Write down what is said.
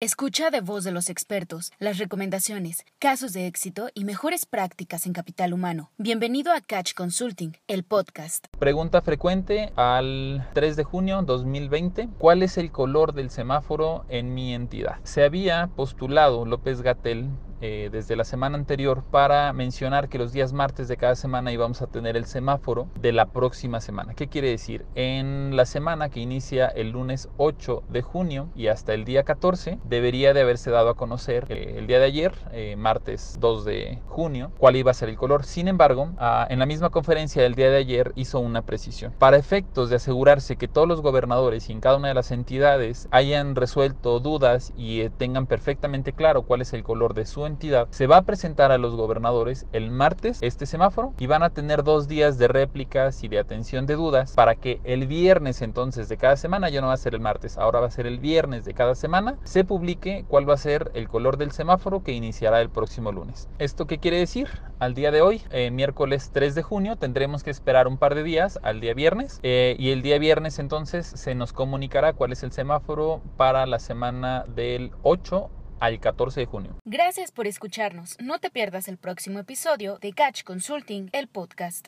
Escucha de voz de los expertos las recomendaciones, casos de éxito y mejores prácticas en capital humano. Bienvenido a Catch Consulting, el podcast. Pregunta frecuente al 3 de junio 2020. ¿Cuál es el color del semáforo en mi entidad? Se había postulado López Gatel eh, desde la semana anterior para mencionar que los días martes de cada semana íbamos a tener el semáforo de la próxima semana. ¿Qué quiere decir? En la semana que inicia el lunes 8 de junio y hasta el día 14 debería de haberse dado a conocer eh, el día de ayer, eh, martes 2 de junio, cuál iba a ser el color. Sin embargo, ah, en la misma conferencia del día de ayer hizo una precisión. Para efectos de asegurarse que todos los gobernadores y en cada una de las entidades hayan resuelto dudas y tengan perfectamente claro cuál es el color de su entidad, se va a presentar a los gobernadores el martes este semáforo y van a tener dos días de réplicas y de atención de dudas para que el viernes entonces de cada semana, ya no va a ser el martes, ahora va a ser el viernes de cada semana, se publique cuál va a ser el color del semáforo que iniciará el próximo lunes. ¿Esto qué quiere decir? Al día de hoy, eh, miércoles 3 de junio, tendremos que esperar un par de días al día viernes eh, y el día viernes entonces se nos comunicará cuál es el semáforo para la semana del 8 al 14 de junio. Gracias por escucharnos. No te pierdas el próximo episodio de Catch Consulting, el podcast.